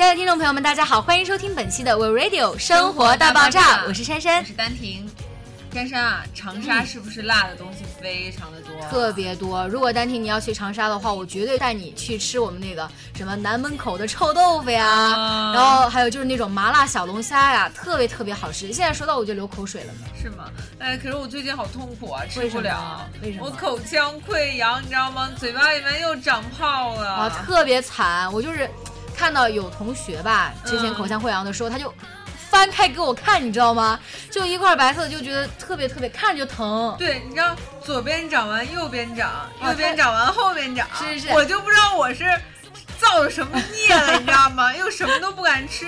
亲爱的听众朋友们，大家好，欢迎收听本期的 We Radio 生活大爆炸，我是珊珊我，是丹婷。珊珊啊，长沙是不是辣的东西非常的多？特别多。如果丹婷你要去长沙的话，我绝对带你去吃我们那个什么南门口的臭豆腐呀，啊然后还有就是那种麻辣小龙虾呀，特别特别好吃。现在说到我就流口水了呢。是吗？哎，可是我最近好痛苦啊，吃不了。为什么我口腔溃疡，你知道吗？嘴巴里面又长泡了。啊，特别惨。我就是看到有同学吧，之前嗯口腔溃疡的时候，他就翻开给我看，你知道吗？就一块白色的，就觉得特别特别看着就疼。对，你知道左边长完右边长，啊右边长完后边长，是是我就不知道我是造了什么孽了，你知道吗？又什么都不敢吃，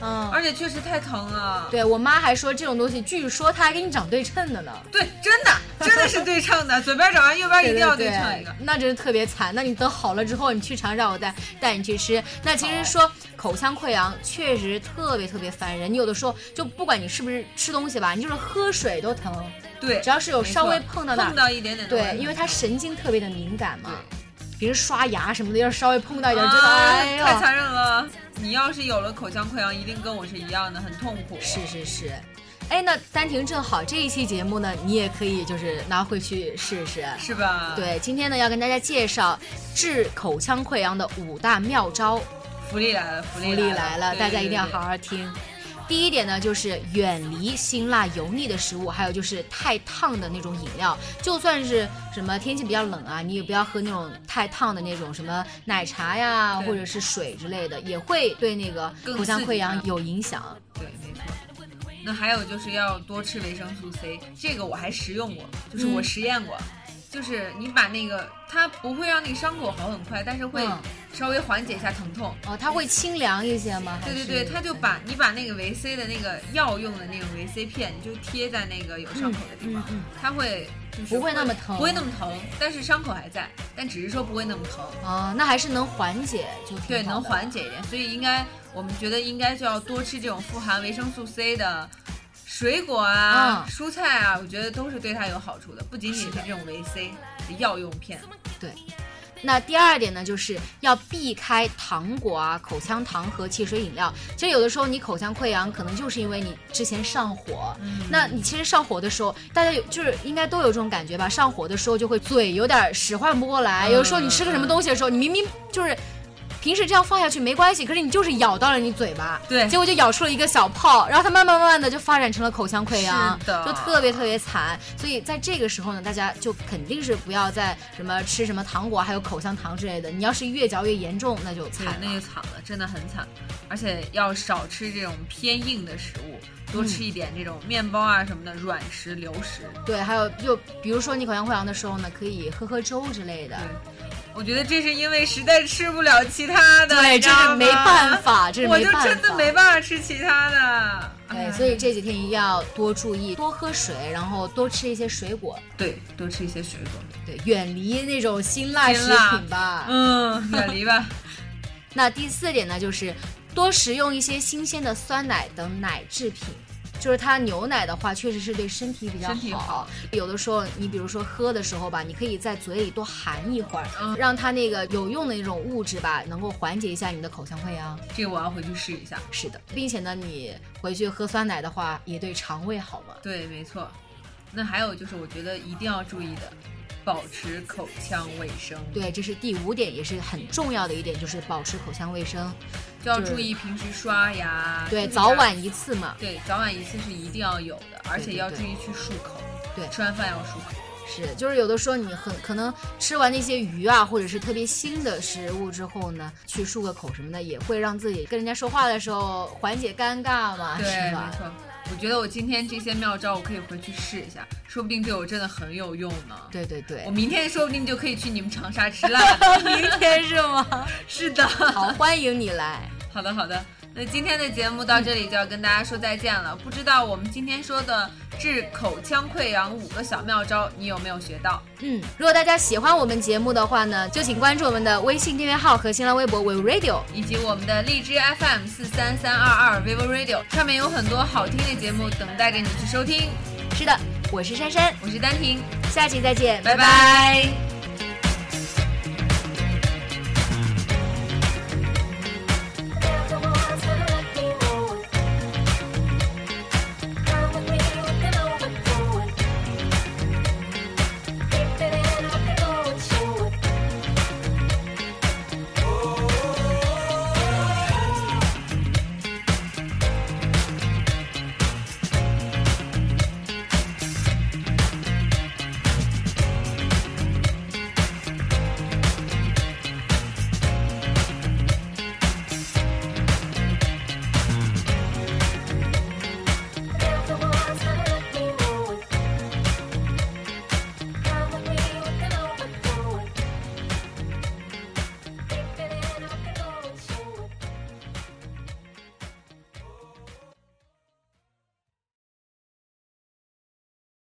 嗯，而且确实太疼了。对我妈还说这种东西，据说它还给你长对称的呢。对，真的 真的是对称的，左边长完右边一定要对称一个。那真是特别惨。那你等好了之后，你去尝尝，我再带你去吃。那其实说口腔溃疡确实特别特别烦人，你有的时候就不管你是不是吃东西吧，你就是喝水都疼，对，只要是有稍微碰到那，碰到一点点对，因为它神经特别的敏感嘛。平时刷牙什么的，要是稍微碰到一点，真的啊哎呦，太残忍了。你要是有了口腔溃疡，一定跟我是一样的，很痛苦。是是是。哎，那丹婷正好这一期节目呢，你也可以就是拿回去试试。是吧？，对，今天呢要跟大家介绍治口腔溃疡的五大妙招，福利来了，福福利利来了，对大家一定要好。对对好听。第一点呢，就是远离辛辣油腻的食物，还有就是太烫的那种饮料。就算是什么天气比较冷啊，你也不要喝那种太烫的那种什么奶茶呀，或者是水之类的，也会对那个口腔溃疡有影响。对，没错。那还有就是要多吃维生素 C，这个我还食用过，就是我嗯实验过，就是你把那个它不会让那个伤口好很快，但是会嗯稍微缓解一下疼痛。哦，它会清凉一些吗？对对对，它就把你把那个维 C 的那个药用的那种维 C 片，你就贴在那个有伤口的地方，嗯嗯它会就是不会那么疼不会那么疼，但是伤口还在，但只是说不会那么疼。哦，那还是能缓解，就挺对，能缓解一点，所以应该我们觉得应该就要多吃这种富含维生素 C 的水果啊、嗯蔬菜啊，我觉得都是对它有好处的，不仅仅是这种维 C 的药用片。对。那第二点呢，就是要避开糖果啊、口腔糖和汽水饮料。其实有的时候你口腔溃疡，可能就是因为你之前上火。嗯那你其实上火的时候，大家有就是应该都有这种感觉吧？上火的时候就会嘴有点使唤不过来。嗯有的时候你吃个什么东西的时候，你明明就是。平时这样放下去没关系，可是你就是咬到了你嘴巴，对结果就咬出了一个小泡，然后它慢慢慢慢的就发展成了口腔溃疡，是的就特别特别惨。所以在这个时候呢，大家就肯定是不要再什么吃什么糖果，还有口香糖之类的。你要是越嚼越严重，那就惨，了。那就惨了，真的很惨，而且要少吃这种偏硬的食物，多吃一点这种面包啊什么的软食、流食。对，还有就比如说你口腔溃疡的时候呢，可以喝喝粥之类的。对，我觉得这是因为实在吃不了其他的，对，这是没办法，这是我就。真的没办法吃其他的。对，哎所以这几天一定要多注意，多喝水，然后多吃一些水果，对多吃一些水果。对，远离那种辛辣食品吧。嗯，远离吧。那第四点呢，就是多食用一些新鲜的酸奶等奶制品。就是它牛奶的话，确实是对身体比较身体好有的时候，你比如说喝的时候吧，你可以在嘴里多含一会儿，嗯让它那个有用的那种物质吧，能够缓解一下你的口腔溃疡。这个我要回去试一下。是的，并且呢，你回去喝酸奶的话，也对肠胃好嘛。对，没错。那还有就是，我觉得一定要注意的，保持口腔卫生。对，这是第五点，也是很重要的一点，就是保持口腔卫生。就要注意平时刷牙。对，早晚一次嘛。对早晚一次是一定要有的，而且要注意去漱口。对吃完饭要漱口。是，就是有的时候你很可能吃完那些鱼啊，或者是特别腥的食物之后呢，去漱个口什么的，也会让自己跟人家说话的时候缓解尴尬嘛，对，是吧没？错。我觉得我今天这些妙招，我可以回去试一下，说不定对我真的很有用呢。对对对我，明天说不定就可以去你们长沙吃辣的。明天是吗？是的。好，欢迎你来。好的，好的。那今天的节目到这里就要跟大家说再见了。不知道我们今天说的治口腔溃疡五个小妙招，你有没有学到？嗯，如果大家喜欢我们节目的话呢，就请关注我们的微信订阅号和新浪微博 We Radio。以及我们的荔枝 FM 四三三二二 vivo radio 上面有很多好听的节目等待着你去收听。是的，我是珊珊，我是丹婷，下期再见，拜拜